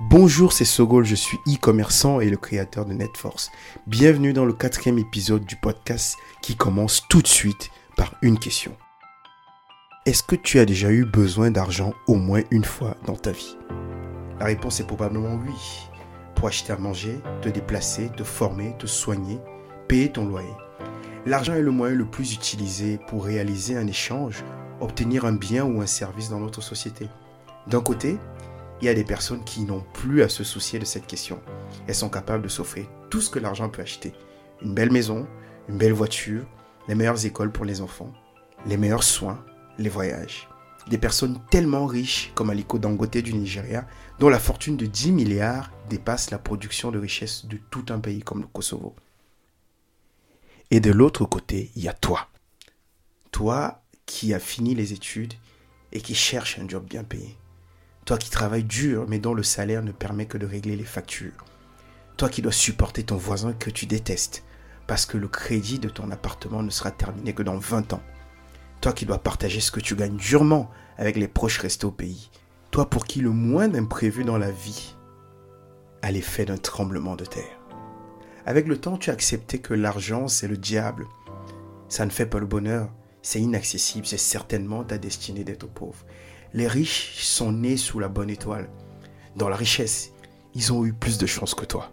Bonjour, c'est Sogol, je suis e-commerçant et le créateur de NetForce. Bienvenue dans le quatrième épisode du podcast qui commence tout de suite par une question. Est-ce que tu as déjà eu besoin d'argent au moins une fois dans ta vie? La réponse est probablement oui. Pour acheter à manger, te déplacer, te former, te soigner, payer ton loyer. L'argent est le moyen le plus utilisé pour réaliser un échange, obtenir un bien ou un service dans notre société. D'un côté, il y a des personnes qui n'ont plus à se soucier de cette question. Elles sont capables de s'offrir tout ce que l'argent peut acheter. Une belle maison, une belle voiture, les meilleures écoles pour les enfants, les meilleurs soins, les voyages. Des personnes tellement riches comme Aliko Dangote du Nigeria, dont la fortune de 10 milliards dépasse la production de richesse de tout un pays comme le Kosovo. Et de l'autre côté, il y a toi. Toi qui as fini les études et qui cherche un job bien payé. Toi qui travailles dur mais dont le salaire ne permet que de régler les factures. Toi qui dois supporter ton voisin que tu détestes parce que le crédit de ton appartement ne sera terminé que dans 20 ans. Toi qui dois partager ce que tu gagnes durement avec les proches restés au pays. Toi pour qui le moins d'imprévu dans la vie a l'effet d'un tremblement de terre. Avec le temps, tu as accepté que l'argent, c'est le diable. Ça ne fait pas le bonheur. C'est inaccessible. C'est certainement ta destinée d'être pauvre. Les riches sont nés sous la bonne étoile. Dans la richesse, ils ont eu plus de chance que toi.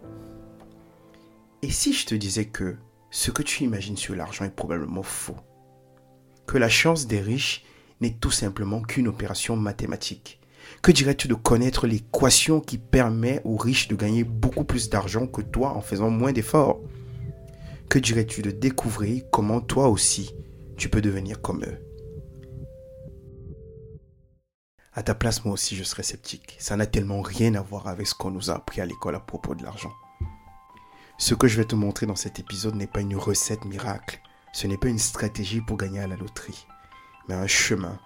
Et si je te disais que ce que tu imagines sur l'argent est probablement faux Que la chance des riches n'est tout simplement qu'une opération mathématique que dirais-tu de connaître l'équation qui permet aux riches de gagner beaucoup plus d'argent que toi en faisant moins d'efforts? Que dirais-tu de découvrir comment toi aussi tu peux devenir comme eux? À ta place, moi aussi, je serais sceptique. Ça n'a tellement rien à voir avec ce qu'on nous a appris à l'école à propos de l'argent. Ce que je vais te montrer dans cet épisode n'est pas une recette miracle. Ce n'est pas une stratégie pour gagner à la loterie, mais un chemin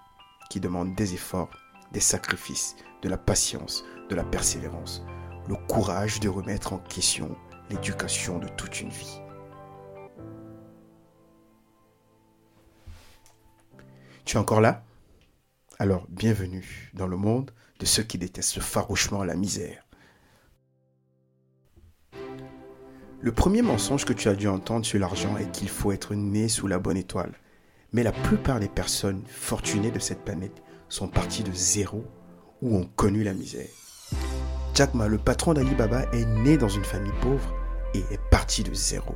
qui demande des efforts, des sacrifices, de la patience, de la persévérance, le courage de remettre en question l'éducation de toute une vie. Tu es encore là? Alors, bienvenue dans le monde de ceux qui détestent farouchement la misère. Le premier mensonge que tu as dû entendre sur l'argent est qu'il faut être né sous la bonne étoile. Mais la plupart des personnes fortunées de cette planète sont parties de zéro ou ont connu la misère. Jack Ma, le patron d'Alibaba, est né dans une famille pauvre et est parti de zéro.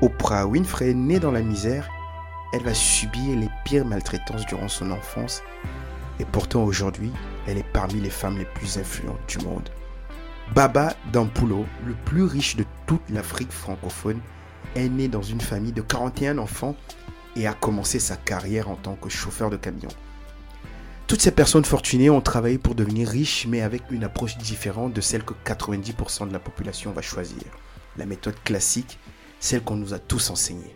Oprah Winfrey est née dans la misère elle va subir les pires maltraitances durant son enfance et pourtant aujourd'hui, elle est parmi les femmes les plus influentes du monde. Baba Dampulo, le plus riche de toute l'Afrique francophone, est né dans une famille de 41 enfants et a commencé sa carrière en tant que chauffeur de camion. Toutes ces personnes fortunées ont travaillé pour devenir riches, mais avec une approche différente de celle que 90% de la population va choisir. La méthode classique, celle qu'on nous a tous enseignée.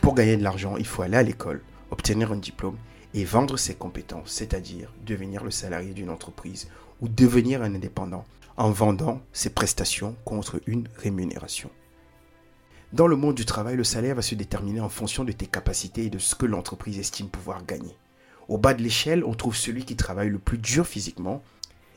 Pour gagner de l'argent, il faut aller à l'école, obtenir un diplôme et vendre ses compétences, c'est-à-dire devenir le salarié d'une entreprise ou devenir un indépendant en vendant ses prestations contre une rémunération. Dans le monde du travail, le salaire va se déterminer en fonction de tes capacités et de ce que l'entreprise estime pouvoir gagner. Au bas de l'échelle, on trouve celui qui travaille le plus dur physiquement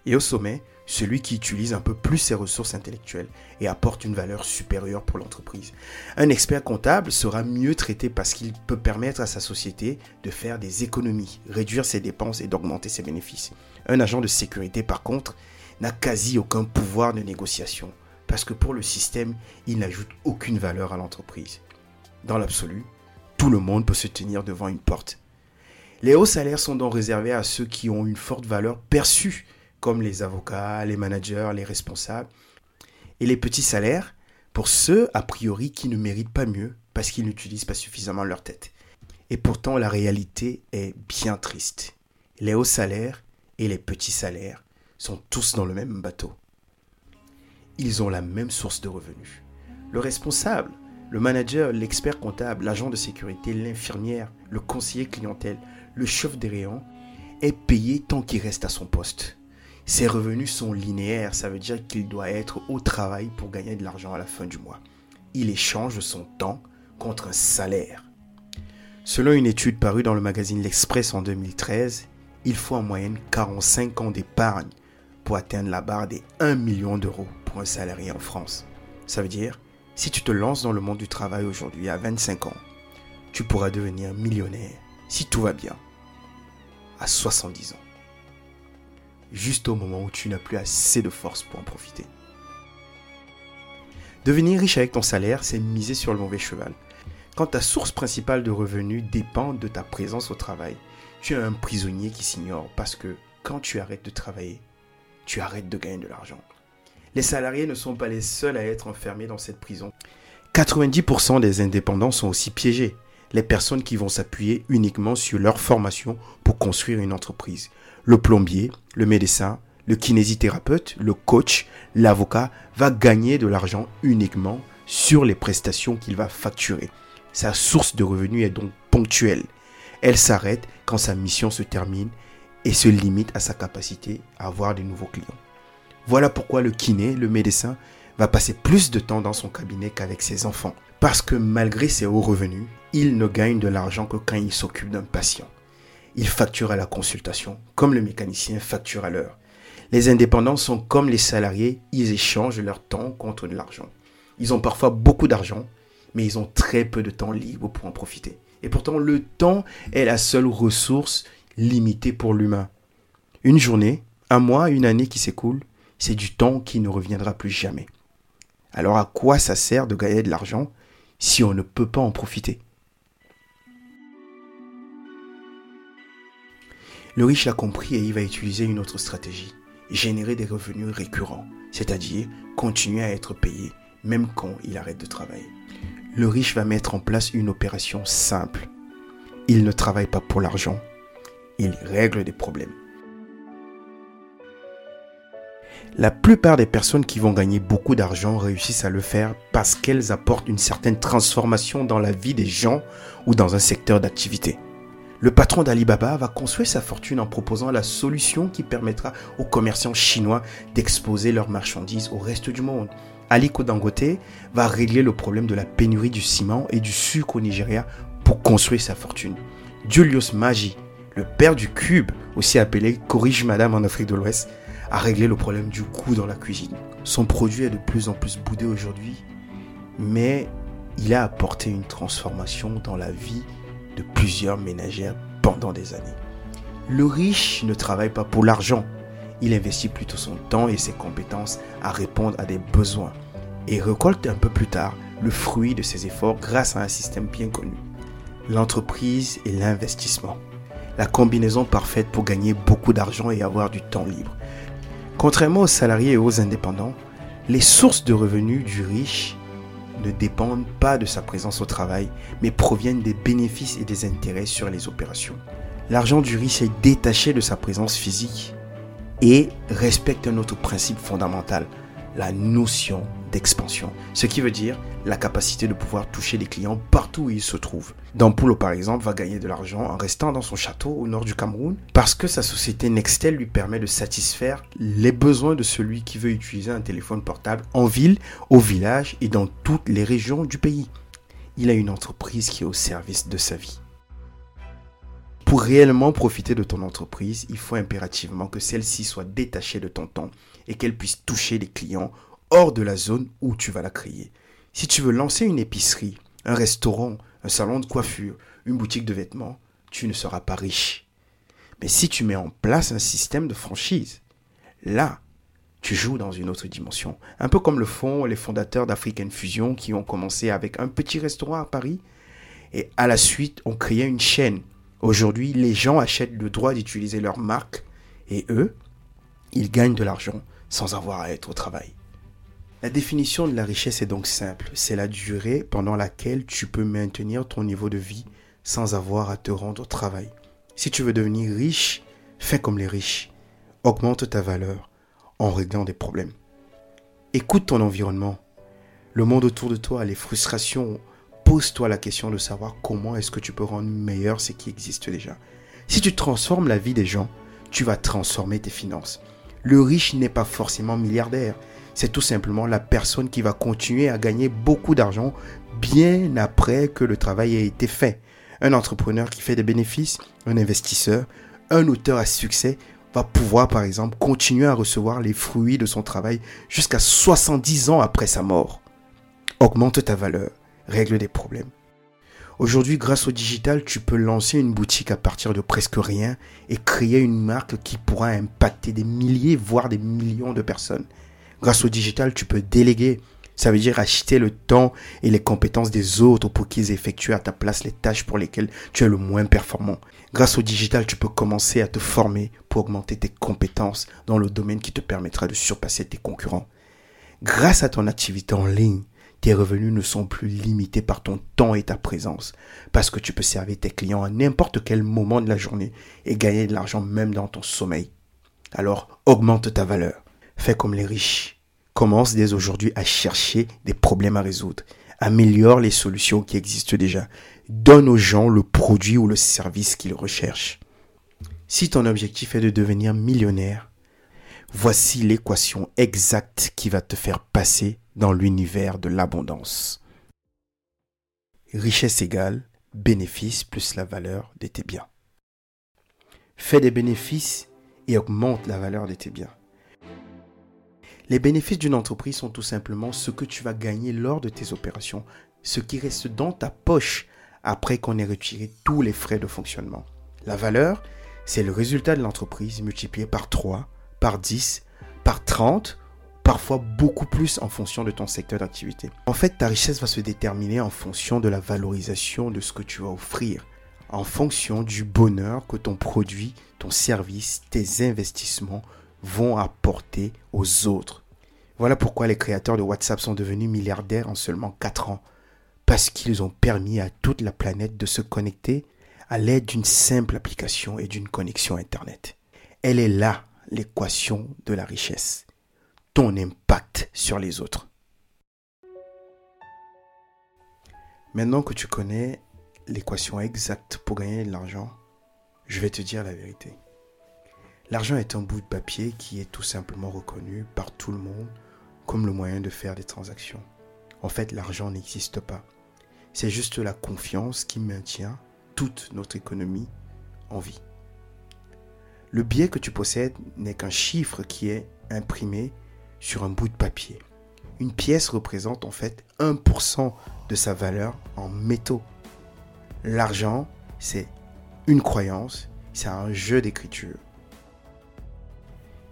et au sommet, celui qui utilise un peu plus ses ressources intellectuelles et apporte une valeur supérieure pour l'entreprise. Un expert comptable sera mieux traité parce qu'il peut permettre à sa société de faire des économies, réduire ses dépenses et d'augmenter ses bénéfices. Un agent de sécurité, par contre, n'a quasi aucun pouvoir de négociation parce que pour le système, il n'ajoute aucune valeur à l'entreprise. Dans l'absolu, tout le monde peut se tenir devant une porte. Les hauts salaires sont donc réservés à ceux qui ont une forte valeur perçue comme les avocats, les managers, les responsables. Et les petits salaires pour ceux, a priori, qui ne méritent pas mieux parce qu'ils n'utilisent pas suffisamment leur tête. Et pourtant, la réalité est bien triste. Les hauts salaires et les petits salaires sont tous dans le même bateau. Ils ont la même source de revenus. Le responsable, le manager, l'expert comptable, l'agent de sécurité, l'infirmière, le conseiller clientèle, le chef des rayons est payé tant qu'il reste à son poste. Ses revenus sont linéaires, ça veut dire qu'il doit être au travail pour gagner de l'argent à la fin du mois. Il échange son temps contre un salaire. Selon une étude parue dans le magazine L'Express en 2013, il faut en moyenne 45 ans d'épargne pour atteindre la barre des 1 million d'euros pour un salarié en France. Ça veut dire, si tu te lances dans le monde du travail aujourd'hui à 25 ans, tu pourras devenir millionnaire, si tout va bien, à 70 ans. Juste au moment où tu n'as plus assez de force pour en profiter. Devenir riche avec ton salaire, c'est miser sur le mauvais cheval. Quand ta source principale de revenus dépend de ta présence au travail, tu es un prisonnier qui s'ignore parce que quand tu arrêtes de travailler, tu arrêtes de gagner de l'argent. Les salariés ne sont pas les seuls à être enfermés dans cette prison. 90% des indépendants sont aussi piégés. Les personnes qui vont s'appuyer uniquement sur leur formation construire une entreprise. Le plombier, le médecin, le kinésithérapeute, le coach, l'avocat va gagner de l'argent uniquement sur les prestations qu'il va facturer. Sa source de revenus est donc ponctuelle. Elle s'arrête quand sa mission se termine et se limite à sa capacité à avoir de nouveaux clients. Voilà pourquoi le kiné, le médecin, va passer plus de temps dans son cabinet qu'avec ses enfants. Parce que malgré ses hauts revenus, il ne gagne de l'argent que quand il s'occupe d'un patient. Il facture à la consultation, comme le mécanicien facture à l'heure. Les indépendants sont comme les salariés, ils échangent leur temps contre de l'argent. Ils ont parfois beaucoup d'argent, mais ils ont très peu de temps libre pour en profiter. Et pourtant, le temps est la seule ressource limitée pour l'humain. Une journée, un mois, une année qui s'écoule, c'est du temps qui ne reviendra plus jamais. Alors à quoi ça sert de gagner de l'argent si on ne peut pas en profiter? Le riche l'a compris et il va utiliser une autre stratégie, générer des revenus récurrents, c'est-à-dire continuer à être payé même quand il arrête de travailler. Le riche va mettre en place une opération simple. Il ne travaille pas pour l'argent, il règle des problèmes. La plupart des personnes qui vont gagner beaucoup d'argent réussissent à le faire parce qu'elles apportent une certaine transformation dans la vie des gens ou dans un secteur d'activité. Le patron d'Alibaba va construire sa fortune en proposant la solution qui permettra aux commerçants chinois d'exposer leurs marchandises au reste du monde. Aliko Dangote va régler le problème de la pénurie du ciment et du sucre au Nigeria pour construire sa fortune. Julius Magi, le père du cube, aussi appelé Corrige Madame en Afrique de l'Ouest, a réglé le problème du coût dans la cuisine. Son produit est de plus en plus boudé aujourd'hui, mais il a apporté une transformation dans la vie de plusieurs ménagères pendant des années. Le riche ne travaille pas pour l'argent, il investit plutôt son temps et ses compétences à répondre à des besoins et récolte un peu plus tard le fruit de ses efforts grâce à un système bien connu. L'entreprise et l'investissement. La combinaison parfaite pour gagner beaucoup d'argent et avoir du temps libre. Contrairement aux salariés et aux indépendants, les sources de revenus du riche ne dépendent pas de sa présence au travail, mais proviennent des bénéfices et des intérêts sur les opérations. L'argent du riche est détaché de sa présence physique et respecte un autre principe fondamental, la notion d'expansion. Ce qui veut dire la capacité de pouvoir toucher les clients partout où ils se trouvent. Dampulo, par exemple, va gagner de l'argent en restant dans son château au nord du Cameroun parce que sa société Nextel lui permet de satisfaire les besoins de celui qui veut utiliser un téléphone portable en ville, au village et dans toutes les régions du pays. Il a une entreprise qui est au service de sa vie. Pour réellement profiter de ton entreprise, il faut impérativement que celle-ci soit détachée de ton temps et qu'elle puisse toucher les clients hors de la zone où tu vas la créer. Si tu veux lancer une épicerie, un restaurant, un salon de coiffure, une boutique de vêtements, tu ne seras pas riche. Mais si tu mets en place un système de franchise, là, tu joues dans une autre dimension. Un peu comme le font les fondateurs d'African Fusion qui ont commencé avec un petit restaurant à Paris et à la suite ont créé une chaîne. Aujourd'hui, les gens achètent le droit d'utiliser leur marque et eux, ils gagnent de l'argent sans avoir à être au travail. La définition de la richesse est donc simple. C'est la durée pendant laquelle tu peux maintenir ton niveau de vie sans avoir à te rendre au travail. Si tu veux devenir riche, fais comme les riches. Augmente ta valeur en réglant des problèmes. Écoute ton environnement. Le monde autour de toi, les frustrations. Pose-toi la question de savoir comment est-ce que tu peux rendre meilleur ce qui existe déjà. Si tu transformes la vie des gens, tu vas transformer tes finances. Le riche n'est pas forcément milliardaire c'est tout simplement la personne qui va continuer à gagner beaucoup d'argent bien après que le travail ait été fait. Un entrepreneur qui fait des bénéfices, un investisseur, un auteur à succès va pouvoir, par exemple, continuer à recevoir les fruits de son travail jusqu'à 70 ans après sa mort. Augmente ta valeur, règle des problèmes. Aujourd'hui, grâce au digital, tu peux lancer une boutique à partir de presque rien et créer une marque qui pourra impacter des milliers, voire des millions de personnes. Grâce au digital, tu peux déléguer. Ça veut dire acheter le temps et les compétences des autres pour qu'ils effectuent à ta place les tâches pour lesquelles tu es le moins performant. Grâce au digital, tu peux commencer à te former pour augmenter tes compétences dans le domaine qui te permettra de surpasser tes concurrents. Grâce à ton activité en ligne, tes revenus ne sont plus limités par ton temps et ta présence, parce que tu peux servir tes clients à n'importe quel moment de la journée et gagner de l'argent même dans ton sommeil. Alors, augmente ta valeur. Fais comme les riches. Commence dès aujourd'hui à chercher des problèmes à résoudre. Améliore les solutions qui existent déjà. Donne aux gens le produit ou le service qu'ils recherchent. Si ton objectif est de devenir millionnaire, voici l'équation exacte qui va te faire passer dans l'univers de l'abondance. Richesse égale bénéfice plus la valeur de tes biens. Fais des bénéfices et augmente la valeur de tes biens. Les bénéfices d'une entreprise sont tout simplement ce que tu vas gagner lors de tes opérations, ce qui reste dans ta poche après qu'on ait retiré tous les frais de fonctionnement. La valeur, c'est le résultat de l'entreprise multiplié par 3, par 10, par 30 parfois beaucoup plus en fonction de ton secteur d'activité. En fait, ta richesse va se déterminer en fonction de la valorisation de ce que tu vas offrir, en fonction du bonheur que ton produit, ton service, tes investissements vont apporter aux autres. Voilà pourquoi les créateurs de WhatsApp sont devenus milliardaires en seulement 4 ans. Parce qu'ils ont permis à toute la planète de se connecter à l'aide d'une simple application et d'une connexion Internet. Elle est là l'équation de la richesse ton impact sur les autres. Maintenant que tu connais l'équation exacte pour gagner de l'argent, je vais te dire la vérité. L'argent est un bout de papier qui est tout simplement reconnu par tout le monde comme le moyen de faire des transactions. En fait, l'argent n'existe pas. C'est juste la confiance qui maintient toute notre économie en vie. Le biais que tu possèdes n'est qu'un chiffre qui est imprimé sur un bout de papier. Une pièce représente en fait 1% de sa valeur en métaux. L'argent, c'est une croyance, c'est un jeu d'écriture.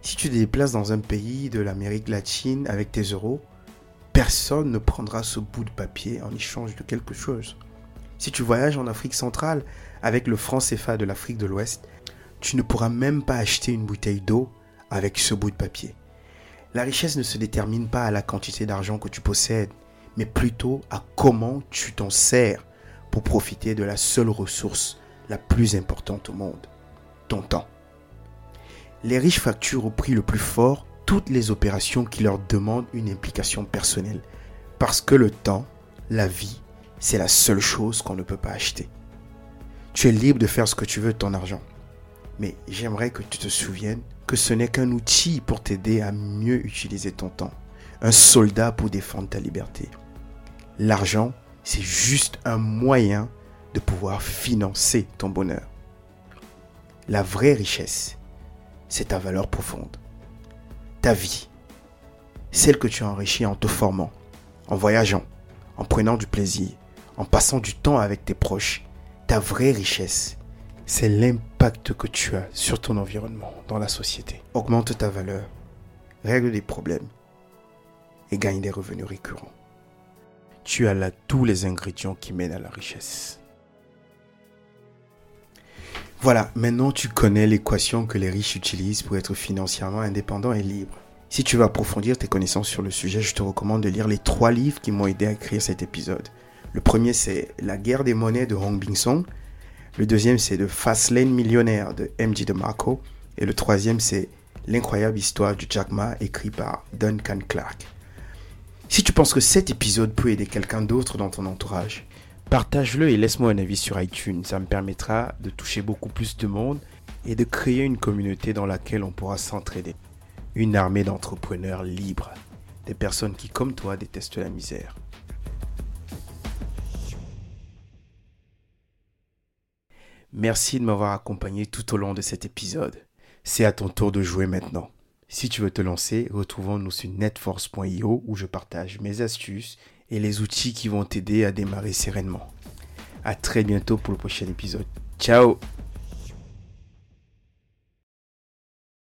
Si tu te déplaces dans un pays de l'Amérique latine avec tes euros, personne ne prendra ce bout de papier en échange de quelque chose. Si tu voyages en Afrique centrale avec le franc CFA de l'Afrique de l'Ouest, tu ne pourras même pas acheter une bouteille d'eau avec ce bout de papier. La richesse ne se détermine pas à la quantité d'argent que tu possèdes, mais plutôt à comment tu t'en sers pour profiter de la seule ressource la plus importante au monde, ton temps. Les riches facturent au prix le plus fort toutes les opérations qui leur demandent une implication personnelle, parce que le temps, la vie, c'est la seule chose qu'on ne peut pas acheter. Tu es libre de faire ce que tu veux de ton argent, mais j'aimerais que tu te souviennes que ce n'est qu'un outil pour t'aider à mieux utiliser ton temps, un soldat pour défendre ta liberté. L'argent, c'est juste un moyen de pouvoir financer ton bonheur. La vraie richesse, c'est ta valeur profonde, ta vie, celle que tu as enrichie en te formant, en voyageant, en prenant du plaisir, en passant du temps avec tes proches. Ta vraie richesse, c'est l'impact que tu as sur ton environnement, dans la société. Augmente ta valeur, règle des problèmes et gagne des revenus récurrents. Tu as là tous les ingrédients qui mènent à la richesse. Voilà, maintenant tu connais l'équation que les riches utilisent pour être financièrement indépendants et libres. Si tu veux approfondir tes connaissances sur le sujet, je te recommande de lire les trois livres qui m'ont aidé à écrire cet épisode. Le premier, c'est La guerre des monnaies de Hong Bing Song. Le deuxième, c'est The Fastlane Millionnaire de MJ DeMarco. Et le troisième, c'est L'incroyable histoire du Jack Ma écrit par Duncan Clark. Si tu penses que cet épisode peut aider quelqu'un d'autre dans ton entourage, partage-le et laisse-moi un avis sur iTunes. Ça me permettra de toucher beaucoup plus de monde et de créer une communauté dans laquelle on pourra s'entraider. Une armée d'entrepreneurs libres, des personnes qui, comme toi, détestent la misère. Merci de m'avoir accompagné tout au long de cet épisode. C'est à ton tour de jouer maintenant. Si tu veux te lancer, retrouvons-nous sur netforce.io où je partage mes astuces et les outils qui vont t'aider à démarrer sereinement. À très bientôt pour le prochain épisode. Ciao